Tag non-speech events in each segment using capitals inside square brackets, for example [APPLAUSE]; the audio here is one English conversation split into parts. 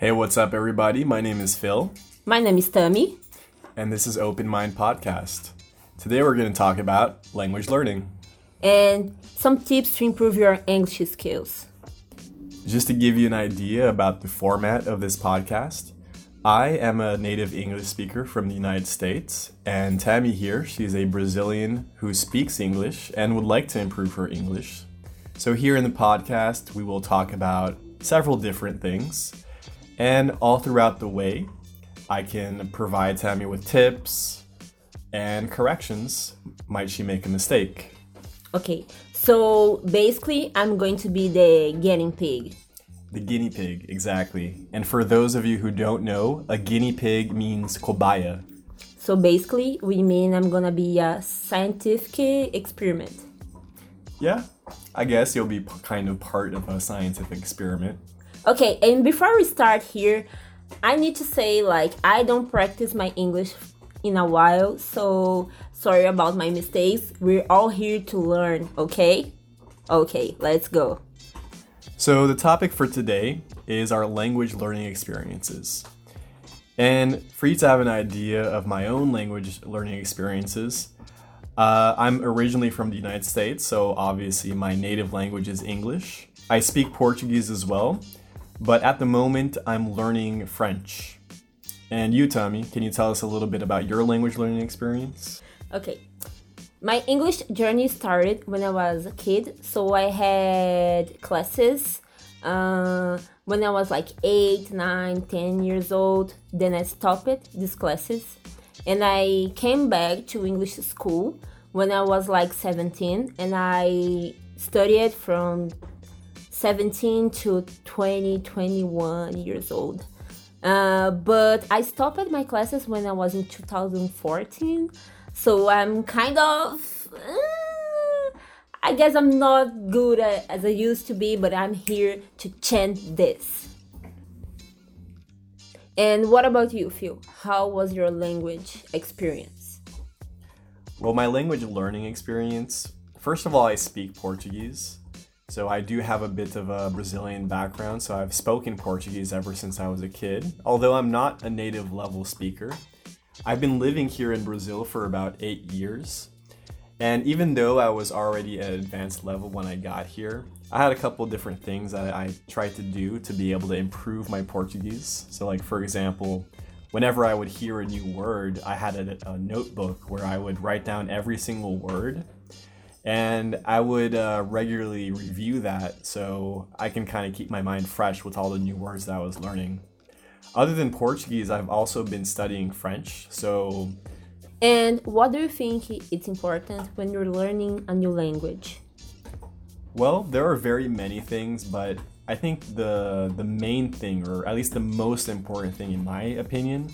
Hey, what's up, everybody? My name is Phil, My name is Tami. and this is Open Mind Podcast. Today, we're going to talk about language learning. and some tips to improve your English skills. Just to give you an idea about the format of this podcast, I am a native English speaker from the United States, and Tammy here, she's a Brazilian who speaks English and would like to improve her English. So, here in the podcast, we will talk about several different things, and all throughout the way, I can provide Tammy with tips and corrections might she make a mistake. Okay, so basically, I'm going to be the guinea pig. The guinea pig, exactly. And for those of you who don't know, a guinea pig means cobaia. So basically, we mean I'm gonna be a scientific experiment. Yeah, I guess you'll be p- kind of part of a scientific experiment. Okay, and before we start here, I need to say like I don't practice my English in a while, so sorry about my mistakes. We're all here to learn, okay? Okay, let's go. So, the topic for today is our language learning experiences. And for you to have an idea of my own language learning experiences, uh, I'm originally from the United States, so obviously my native language is English. I speak Portuguese as well, but at the moment I'm learning French. And you, Tommy, can you tell us a little bit about your language learning experience? Okay. My English journey started when I was a kid, so I had classes uh, when I was like 8, 9, 10 years old. Then I stopped these classes and I came back to English school when I was like 17 and I studied from 17 to 20, 21 years old. Uh, but I stopped my classes when I was in 2014. So I'm kind of. uh, I guess I'm not good as I used to be, but I'm here to change this. And what about you, Phil? How was your language experience? Well, my language learning experience, first of all, I speak Portuguese. So I do have a bit of a Brazilian background, so I've spoken Portuguese ever since I was a kid. Although I'm not a native level speaker, I've been living here in Brazil for about eight years. And even though I was already at advanced level when I got here, I had a couple different things that I tried to do to be able to improve my Portuguese. So, like, for example, whenever I would hear a new word, I had a, a notebook where I would write down every single word and I would uh, regularly review that so I can kind of keep my mind fresh with all the new words that I was learning. Other than Portuguese, I've also been studying French, so And what do you think it's important when you're learning a new language? Well, there are very many things, but I think the the main thing, or at least the most important thing, in my opinion,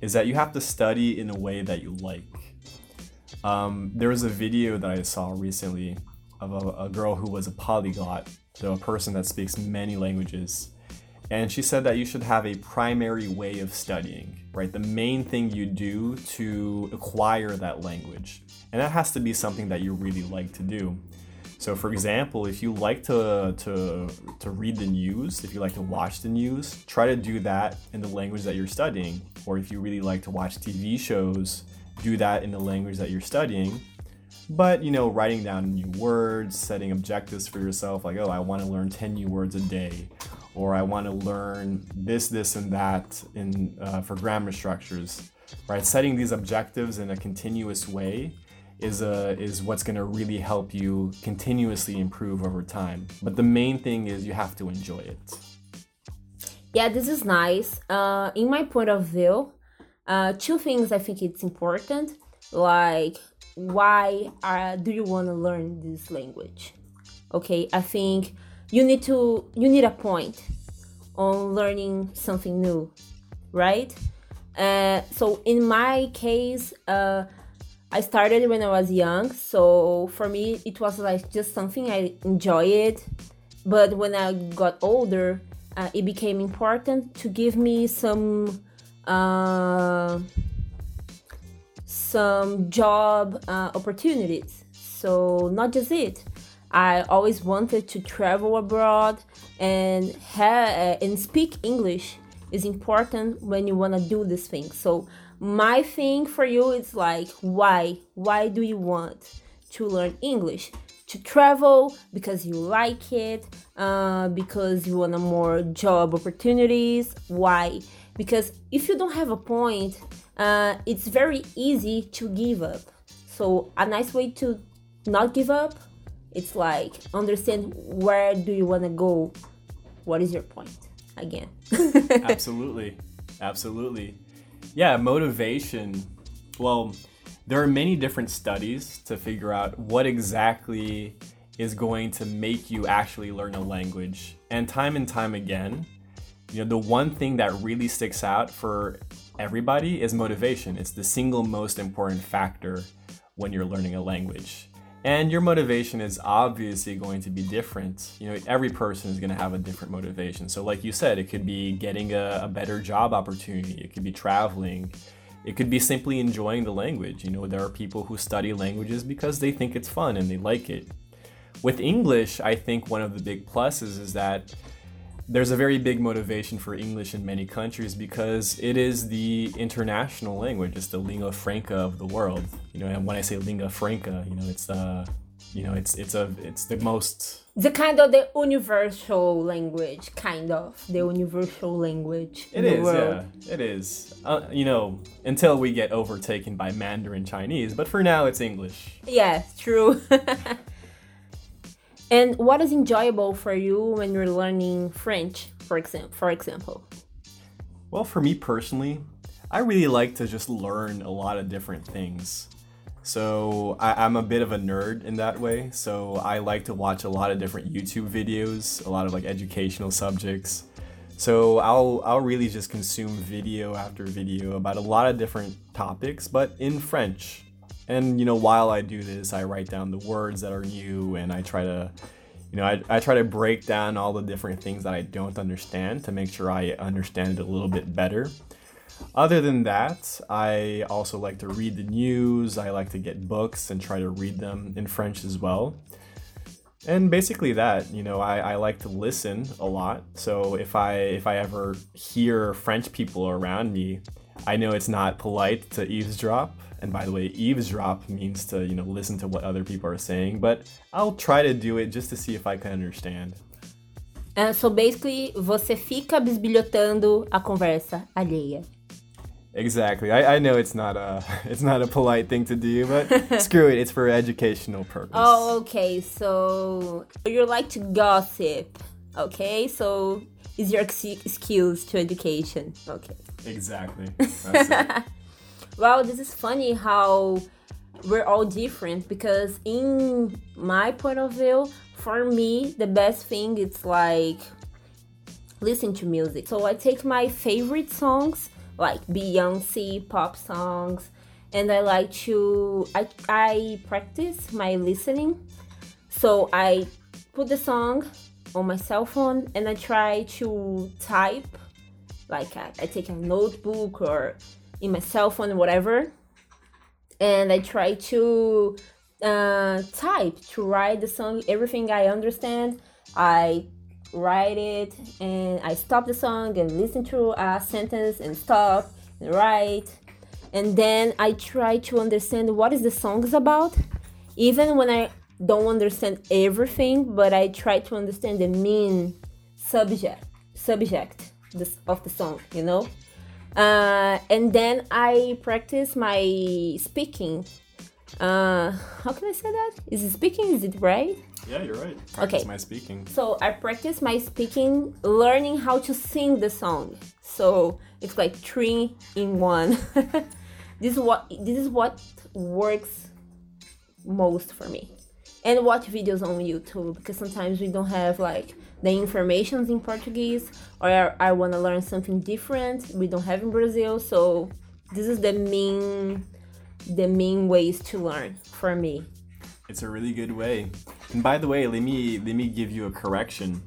is that you have to study in a way that you like. Um, there was a video that I saw recently of a, a girl who was a polyglot, so a person that speaks many languages, and she said that you should have a primary way of studying, right? The main thing you do to acquire that language, and that has to be something that you really like to do. So, for example, if you like to, to, to read the news, if you like to watch the news, try to do that in the language that you're studying. Or if you really like to watch TV shows, do that in the language that you're studying. But, you know, writing down new words, setting objectives for yourself, like, oh, I want to learn 10 new words a day, or I want to learn this, this, and that in, uh, for grammar structures, right? Setting these objectives in a continuous way is uh, is what's going to really help you continuously improve over time. But the main thing is you have to enjoy it. Yeah, this is nice. Uh, in my point of view, uh, two things I think it's important. Like, why uh, do you want to learn this language? Okay, I think you need to you need a point on learning something new, right? Uh, so in my case, uh, I started when I was young, so for me it was like just something I enjoyed. But when I got older, uh, it became important to give me some uh, some job uh, opportunities. So not just it. I always wanted to travel abroad and ha- uh, and speak English is important when you want to do this thing. So my thing for you is like why? Why do you want to learn English? To travel because you like it, uh, because you want more job opportunities. Why? Because if you don't have a point, uh, it's very easy to give up. So a nice way to not give up, it's like understand where do you want to go. What is your point? Again. [LAUGHS] Absolutely. Absolutely. Yeah, motivation. Well, there are many different studies to figure out what exactly is going to make you actually learn a language. And time and time again, you know, the one thing that really sticks out for everybody is motivation. It's the single most important factor when you're learning a language. And your motivation is obviously going to be different. You know, every person is going to have a different motivation. So, like you said, it could be getting a, a better job opportunity, it could be traveling, it could be simply enjoying the language. You know, there are people who study languages because they think it's fun and they like it. With English, I think one of the big pluses is that there's a very big motivation for English in many countries because it is the international language. It's the lingua franca of the world. You know, and when I say lingua franca, you know, it's uh, you know, it's it's a it's the most the kind of the universal language, kind of the universal language. It is, yeah, it is. Uh, you know, until we get overtaken by Mandarin Chinese, but for now, it's English. Yeah, true. [LAUGHS] And what is enjoyable for you when you're learning French, for example? For example. Well, for me personally, I really like to just learn a lot of different things. So I, am a bit of a nerd in that way. So I like to watch a lot of different YouTube videos, a lot of like educational subjects. So I'll I'll really just consume video after video about a lot of different topics, but in French. And you know, while I do this, I write down the words that are new and I try to you know, I, I try to break down all the different things that I don't understand to make sure I understand it a little bit better. Other than that, I also like to read the news. I like to get books and try to read them in French as well. And basically that, you know, I, I like to listen a lot. So if I if I ever hear French people around me, I know it's not polite to eavesdrop. And by the way, eavesdrop means to, you know, listen to what other people are saying, but I'll try to do it just to see if I can understand. Uh, so basically, você fica bisbilhotando a conversa alheia. Exactly. I, I know it's not a [LAUGHS] it's not a polite thing to do, but [LAUGHS] screw it. It's for educational purpose. Oh, okay. So you like to gossip. Okay, so is your skills to education. Okay. Exactly. [LAUGHS] well, this is funny how we're all different because in my point of view, for me, the best thing is like listen to music. So I take my favorite songs like Beyonce pop songs and I like to I I practice my listening. So I put the song on my cell phone and I try to type like I, I take a notebook or in my cell phone whatever. And I try to uh, type to write the song everything I understand. I write it and I stop the song and listen to a sentence and stop and write. And then I try to understand what is the song is about. Even when I don't understand everything but I try to understand the main subject subject of the song you know uh, and then I practice my speaking uh, how can I say that? Is it speaking? Is it right? Yeah, you're right. Practice okay. my speaking. So I practice my speaking, learning how to sing the song. So it's like three in one. [LAUGHS] this is what this is what works most for me. And watch videos on YouTube because sometimes we don't have like the informations in Portuguese or I, I want to learn something different we don't have in Brazil. So this is the main the main ways to learn for me. It's a really good way. And by the way, let me let me give you a correction.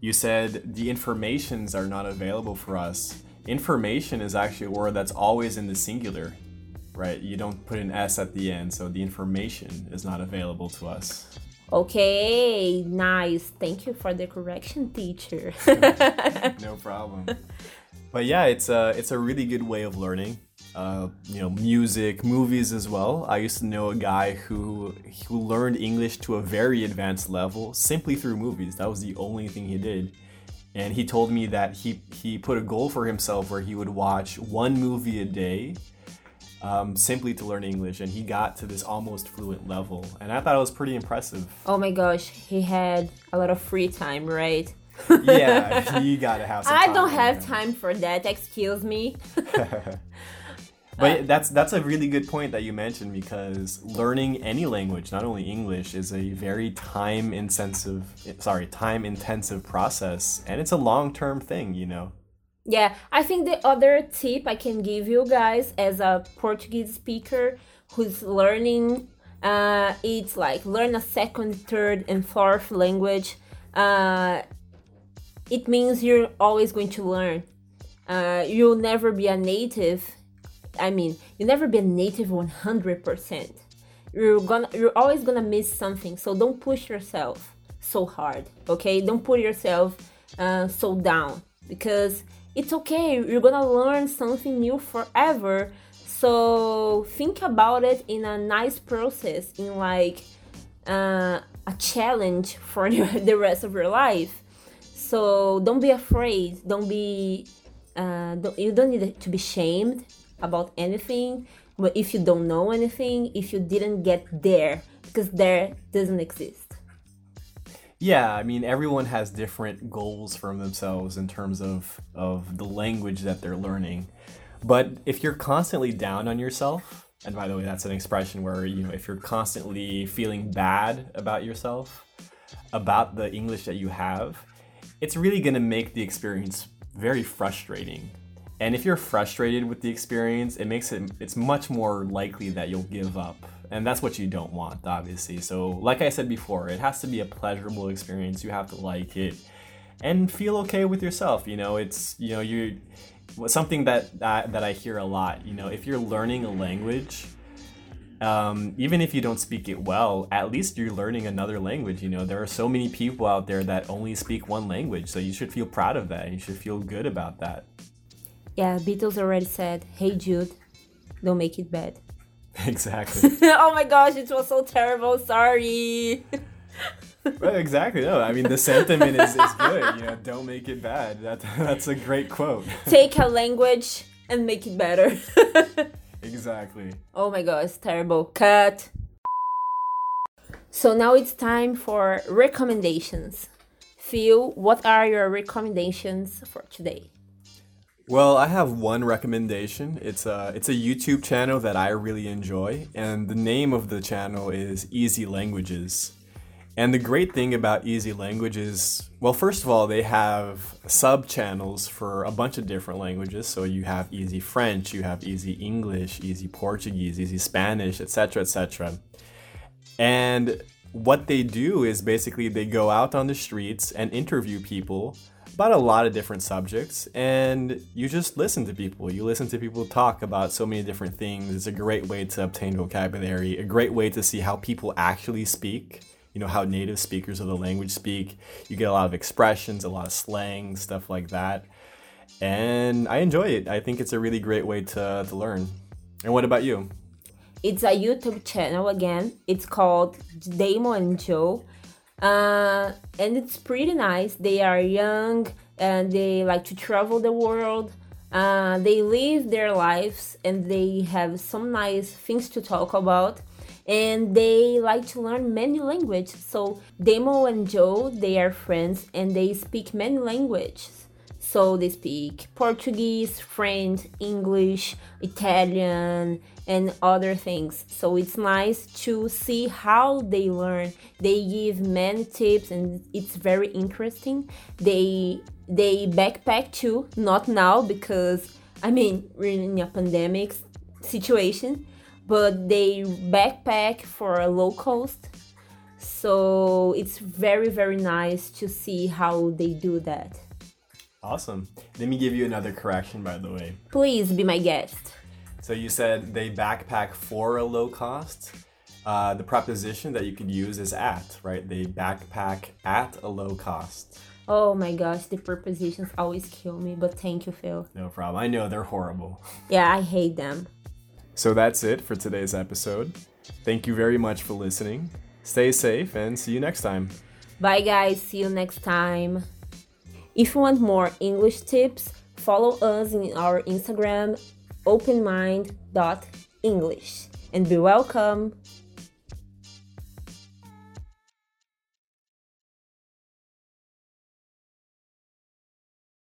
You said the informations are not available for us. Information is actually a word that's always in the singular, right? You don't put an s at the end, so the information is not available to us. Okay, nice. Thank you for the correction, teacher. [LAUGHS] no problem. But yeah, it's a it's a really good way of learning. Uh, you know, music, movies as well. I used to know a guy who who learned English to a very advanced level simply through movies. That was the only thing he did. And he told me that he he put a goal for himself where he would watch one movie a day um, simply to learn English, and he got to this almost fluent level. And I thought it was pretty impressive. oh my gosh, he had a lot of free time, right? yeah, [LAUGHS] you gotta have. Some I don't have man. time for that. Excuse me. [LAUGHS] [LAUGHS] But that's that's a really good point that you mentioned because learning any language, not only English, is a very time intensive sorry, time intensive process and it's a long-term thing, you know. Yeah, I think the other tip I can give you guys as a Portuguese speaker who's learning, uh, it's like learn a second, third, and fourth language. Uh, it means you're always going to learn. Uh, you'll never be a native. I mean, you'll never be a native 100%. You're gonna, you're always gonna miss something. So don't push yourself so hard. Okay, don't put yourself uh, so down because it's okay. You're gonna learn something new forever. So think about it in a nice process, in like uh, a challenge for [LAUGHS] the rest of your life. So don't be afraid. Don't be. Uh, don't, you don't need to be shamed about anything. But if you don't know anything, if you didn't get there, because there doesn't exist. Yeah, I mean everyone has different goals for themselves in terms of of the language that they're learning. But if you're constantly down on yourself, and by the way, that's an expression where you know if you're constantly feeling bad about yourself, about the English that you have, it's really going to make the experience very frustrating. And if you're frustrated with the experience, it makes it it's much more likely that you'll give up. And that's what you don't want, obviously. So, like I said before, it has to be a pleasurable experience. You have to like it and feel okay with yourself. You know, it's you know, you something that that, that I hear a lot, you know, if you're learning a language, um, even if you don't speak it well, at least you're learning another language. You know, there are so many people out there that only speak one language, so you should feel proud of that. You should feel good about that. Yeah, Beatles already said, "Hey Jude, don't make it bad." [LAUGHS] exactly. [LAUGHS] oh my gosh, it was so terrible. Sorry. [LAUGHS] well, exactly. No, I mean the sentiment is, is good. You know, don't make it bad. That that's a great quote. Take a language and make it better. exactly. oh my gosh, terrible. Cut. So now it's time for recommendations. Phil, what are your recommendations for today? Well, I have one recommendation. It's a it's a YouTube channel that I really enjoy, and the name of the channel is Easy Languages. And the great thing about Easy Languages, well, first of all, they have sub channels for a bunch of different languages. So you have Easy French, you have Easy English, Easy Portuguese, Easy Spanish, etc., etc. And what they do is basically they go out on the streets and interview people about a lot of different subjects and you just listen to people. You listen to people talk about so many different things. It's a great way to obtain vocabulary a great way to see how people actually speak. You know how native speakers of the language speak. You get a lot of expressions a lot of slang stuff like that. And i enjoy it. I think it's a really great way to, to learn. And what about you? It's a YouTube channel again. It's called Damon and Jo. Uh, and it's pretty nice. They are young and they like to travel the world. Uh, they live their lives and they have some nice things to talk about. And they like to learn many languages. So Damon and Jo, they are friends and they speak many languages. So they speak Portuguese, French, English, Italian, and other things. So it's nice to see how they learn. They give many tips and it's very interesting. They they backpack too, not now because I mean we're in a pandemic situation, but they backpack for a low cost. So it's very very nice to see how they do that. awesome let me give you another correction by the way Please be my guest. So you said they backpack for a low cost. uh, the preposition that you could use is at, right? They backpack at a low cost. Oh my gosh, the prepositions always kill me, but thank you, Phil. No problem. I know they're horrible. Yeah, I hate them. So that's it for today's episode. Thank you very much for listening. Stay safe and see you next time. Bye, guys. See you next time. If you want more English tips, follow us in our Instagram, openmind.english, and be welcome.